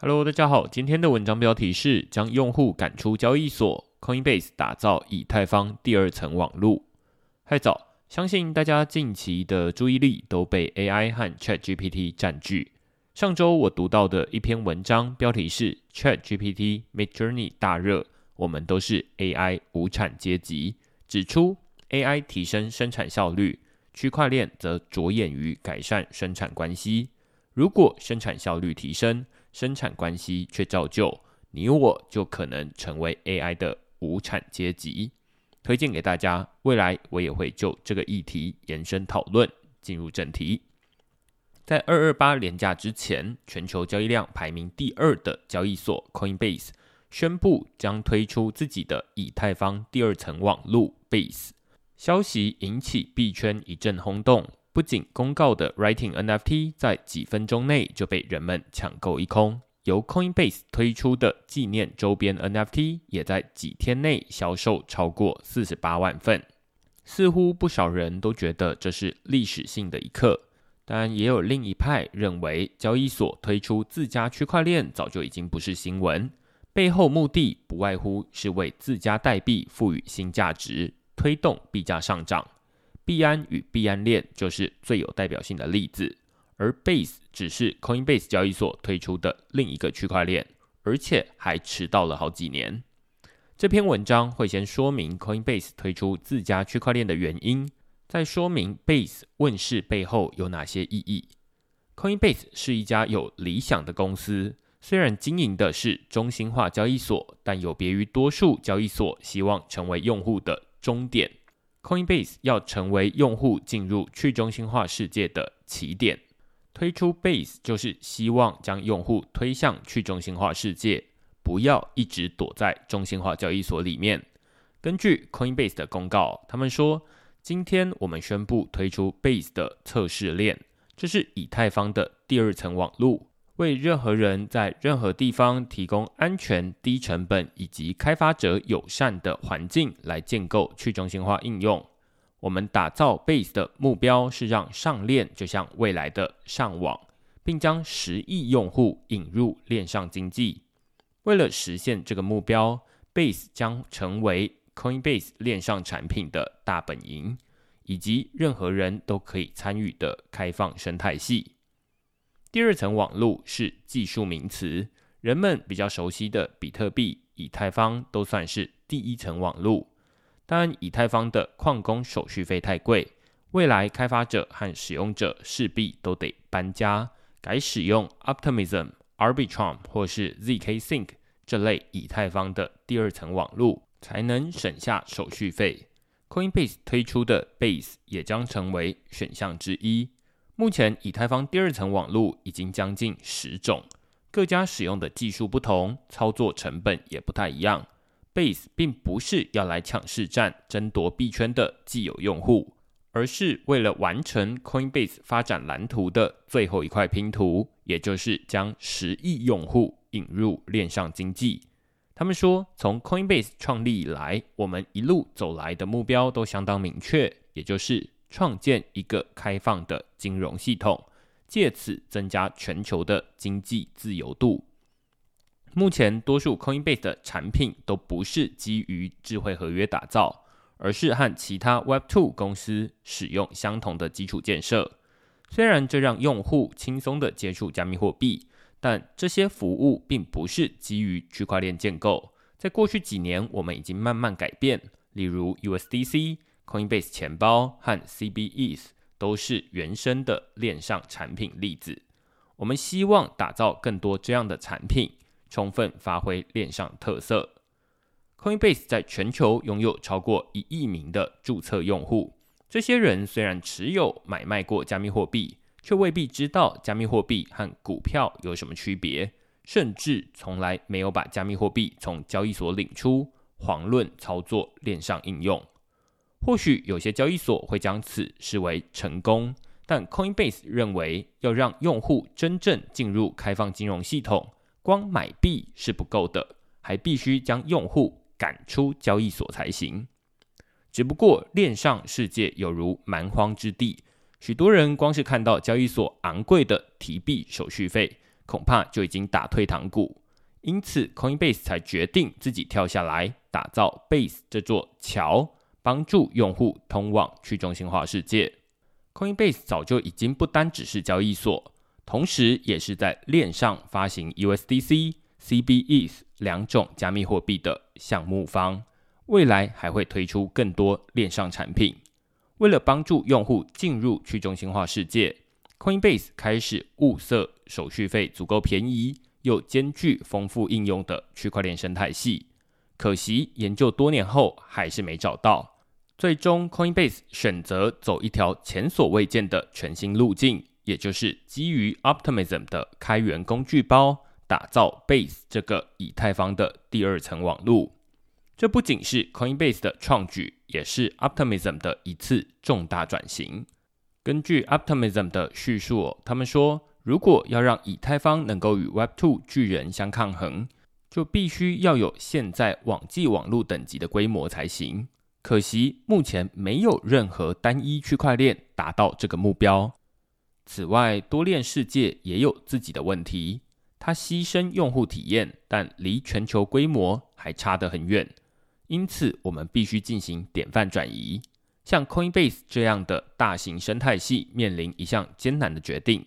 Hello，大家好，今天的文章标题是将用户赶出交易所，Coinbase 打造以太坊第二层网路。嗨早，相信大家近期的注意力都被 AI 和 ChatGPT 占据。上周我读到的一篇文章标题是 ChatGPT Midjourney 大热，我们都是 AI 无产阶级，指出 AI 提升生产效率，区块链则着眼于改善生产关系。如果生产效率提升，生产关系却照旧，你我就可能成为 AI 的无产阶级。推荐给大家，未来我也会就这个议题延伸讨论。进入正题，在二二八连假之前，全球交易量排名第二的交易所 Coinbase 宣布将推出自己的以太坊第二层网路 Base。消息引起币圈一阵轰动。不仅公告的 Writing NFT 在几分钟内就被人们抢购一空，由 Coinbase 推出的纪念周边 NFT 也在几天内销售超过四十八万份。似乎不少人都觉得这是历史性的一刻，但也有另一派认为，交易所推出自家区块链早就已经不是新闻，背后目的不外乎是为自家代币赋予新价值，推动币价上涨。币安与币安链就是最有代表性的例子，而 Base 只是 Coinbase 交易所推出的另一个区块链，而且还迟到了好几年。这篇文章会先说明 Coinbase 推出自家区块链的原因，再说明 Base 问世背后有哪些意义。Coinbase 是一家有理想的公司，虽然经营的是中心化交易所，但有别于多数交易所希望成为用户的终点。Coinbase 要成为用户进入去中心化世界的起点，推出 Base 就是希望将用户推向去中心化世界，不要一直躲在中心化交易所里面。根据 Coinbase 的公告，他们说，今天我们宣布推出 Base 的测试链，这是以太坊的第二层网路。为任何人在任何地方提供安全、低成本以及开发者友善的环境来建构去中心化应用。我们打造 Base 的目标是让上链就像未来的上网，并将十亿用户引入链上经济。为了实现这个目标，Base 将成为 Coinbase 链上产品的大本营，以及任何人都可以参与的开放生态系。第二层网络是技术名词，人们比较熟悉的比特币、以太坊都算是第一层网络。但以太坊的矿工手续费太贵，未来开发者和使用者势必都得搬家，改使用 Optimism、Arbitrum 或是 zk Sync 这类以太坊的第二层网络，才能省下手续费。Coinbase 推出的 Base 也将成为选项之一。目前，以太坊第二层网络已经将近十种，各家使用的技术不同，操作成本也不太一样。Base 并不是要来抢市占、争夺币圈的既有用户，而是为了完成 Coinbase 发展蓝图的最后一块拼图，也就是将十亿用户引入链上经济。他们说，从 Coinbase 创立以来，我们一路走来的目标都相当明确，也就是。创建一个开放的金融系统，借此增加全球的经济自由度。目前，多数 Coinbase 的产品都不是基于智慧合约打造，而是和其他 Web2 公司使用相同的基础建设。虽然这让用户轻松的接触加密货币，但这些服务并不是基于区块链建构。在过去几年，我们已经慢慢改变，例如 USDC。Coinbase 钱包和 CBEs 都是原生的链上产品例子。我们希望打造更多这样的产品，充分发挥链上特色。Coinbase 在全球拥有超过一亿名的注册用户。这些人虽然持有买卖过加密货币，却未必知道加密货币和股票有什么区别，甚至从来没有把加密货币从交易所领出，遑论操作链上应用。或许有些交易所会将此视为成功，但 Coinbase 认为要让用户真正进入开放金融系统，光买币是不够的，还必须将用户赶出交易所才行。只不过链上世界有如蛮荒之地，许多人光是看到交易所昂贵的提币手续费，恐怕就已经打退堂鼓。因此，Coinbase 才决定自己跳下来，打造 Base 这座桥，帮助用户通往去中心化世界。Coinbase 早就已经不单只是交易所，同时也是在链上发行 USDC、CBES 两种加密货币的项目方。未来还会推出更多链上产品。为了帮助用户进入去中心化世界，Coinbase 开始物色手续费足够便宜又兼具丰富应用的区块链生态系。可惜研究多年后还是没找到。最终，Coinbase 选择走一条前所未见的全新路径，也就是基于 Optimism 的开源工具包，打造 Base 这个以太坊的第二层网络。这不仅是 Coinbase 的创举，也是 Optimism 的一次重大转型。根据 Optimism 的叙述，他们说，如果要让以太坊能够与 Web2 巨人相抗衡，就必须要有现在网际网络等级的规模才行。可惜目前没有任何单一区块链达到这个目标。此外，多链世界也有自己的问题，它牺牲用户体验，但离全球规模还差得很远。因此，我们必须进行典范转移。像 Coinbase 这样的大型生态系面临一项艰难的决定：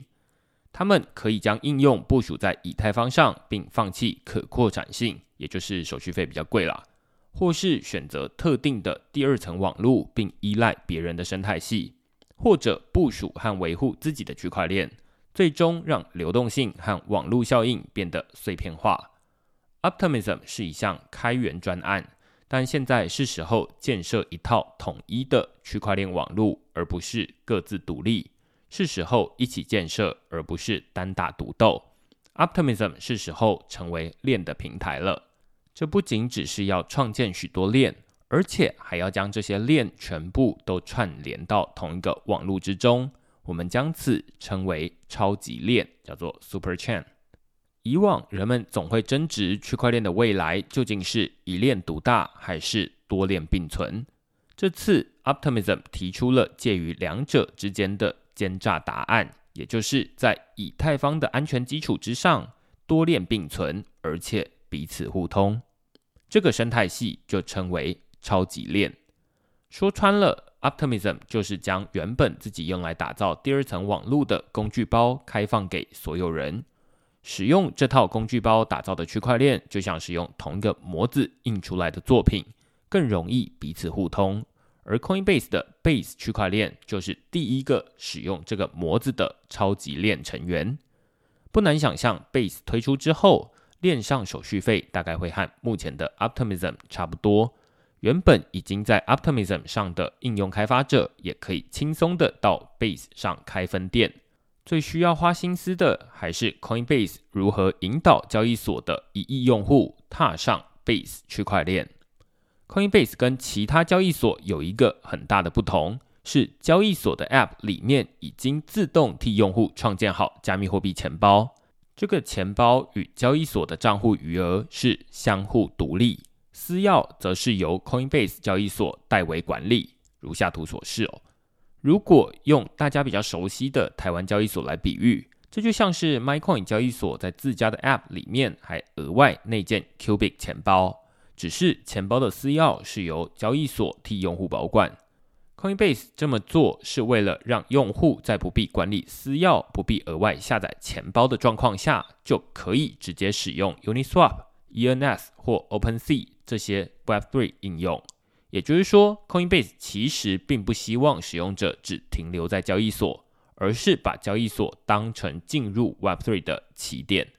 他们可以将应用部署在以太坊上，并放弃可扩展性，也就是手续费比较贵啦；或是选择特定的第二层网络，并依赖别人的生态系；或者部署和维护自己的区块链，最终让流动性和网络效应变得碎片化。Optimism 是一项开源专案。但现在是时候建设一套统一的区块链网络，而不是各自独立。是时候一起建设，而不是单打独斗。Optimism 是时候成为链的平台了。这不仅只是要创建许多链，而且还要将这些链全部都串联到同一个网络之中。我们将此称为超级链，叫做 Super Chain。以往人们总会争执区块链的未来究竟是一链独大还是多链并存。这次 Optimism 提出了介于两者之间的奸诈答案，也就是在以太坊的安全基础之上多链并存，而且彼此互通。这个生态系就称为超级链。说穿了，Optimism 就是将原本自己用来打造第二层网络的工具包开放给所有人。使用这套工具包打造的区块链，就像是用同一个模子印出来的作品，更容易彼此互通。而 Coinbase 的 Base 区块链就是第一个使用这个模子的超级链成员。不难想象，Base 推出之后，链上手续费大概会和目前的 Optimism 差不多。原本已经在 Optimism 上的应用开发者，也可以轻松的到 Base 上开分店。最需要花心思的还是 Coinbase 如何引导交易所的一亿用户踏上 Base 区块链。Coinbase 跟其他交易所有一个很大的不同，是交易所的 App 里面已经自动替用户创建好加密货币钱包，这个钱包与交易所的账户余额是相互独立，私钥则是由 Coinbase 交易所代为管理。如下图所示哦。如果用大家比较熟悉的台湾交易所来比喻，这就像是 MyCoin 交易所在自家的 App 里面还额外内建 Cubic 钱包，只是钱包的私钥是由交易所替用户保管。Coinbase 这么做是为了让用户在不必管理私钥、不必额外下载钱包的状况下，就可以直接使用 Uniswap、ENS 或 OpenSea 这些 Web3 应用。也就是说，Coinbase 其实并不希望使用者只停留在交易所，而是把交易所当成进入 Web3 的起点。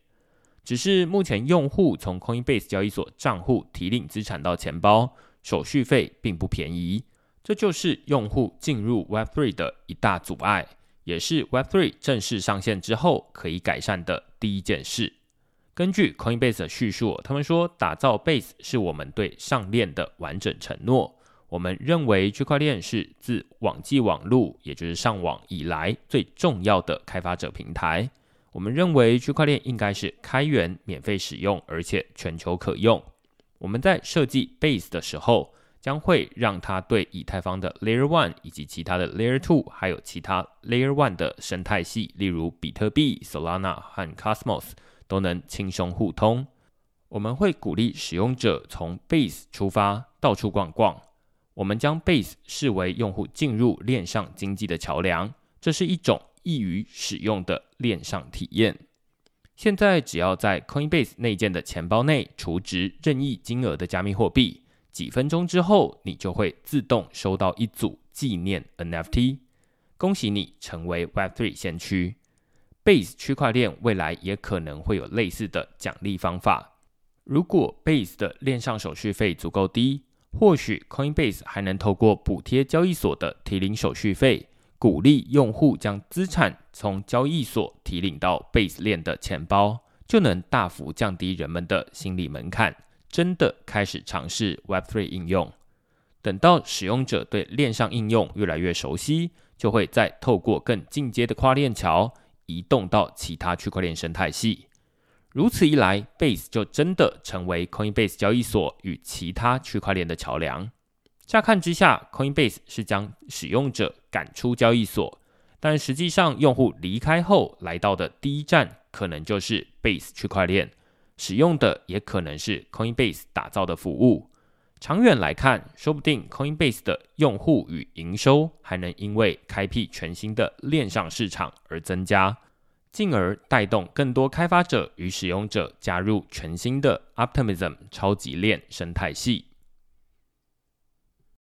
只是目前用户从 Coinbase 交易所账户提领资产到钱包，手续费并不便宜，这就是用户进入 Web3 的一大阻碍，也是 Web3 正式上线之后可以改善的第一件事。根据 Coinbase 的叙述，他们说，打造 Base 是我们对上链的完整承诺。我们认为区块链是自网际网路，也就是上网以来最重要的开发者平台。我们认为区块链应该是开源、免费使用，而且全球可用。我们在设计 Base 的时候，将会让它对以太坊的 Layer One 以及其他的 Layer Two，还有其他 Layer One 的生态系，例如比特币、Solana 和 Cosmos，都能轻松互通。我们会鼓励使用者从 Base 出发，到处逛逛。我们将 Base 视为用户进入链上经济的桥梁，这是一种易于使用的链上体验。现在只要在 Coinbase 内建的钱包内储值任意金额的加密货币。几分钟之后，你就会自动收到一组纪念 NFT。恭喜你成为 Web3 先驱。Base 区块链未来也可能会有类似的奖励方法。如果 Base 的链上手续费足够低，或许 Coinbase 还能透过补贴交易所的提零手续费，鼓励用户将资产从交易所提领到 Base 链的钱包，就能大幅降低人们的心理门槛。真的开始尝试 Web3 应用，等到使用者对链上应用越来越熟悉，就会再透过更进阶的跨链桥移动到其他区块链生态系。如此一来，Base 就真的成为 Coinbase 交易所与其他区块链的桥梁。乍看之下，Coinbase 是将使用者赶出交易所，但实际上，用户离开后来到的第一站，可能就是 Base 区块链。使用的也可能是 Coinbase 打造的服务。长远来看，说不定 Coinbase 的用户与营收还能因为开辟全新的链上市场而增加，进而带动更多开发者与使用者加入全新的 Optimism 超级链生态系。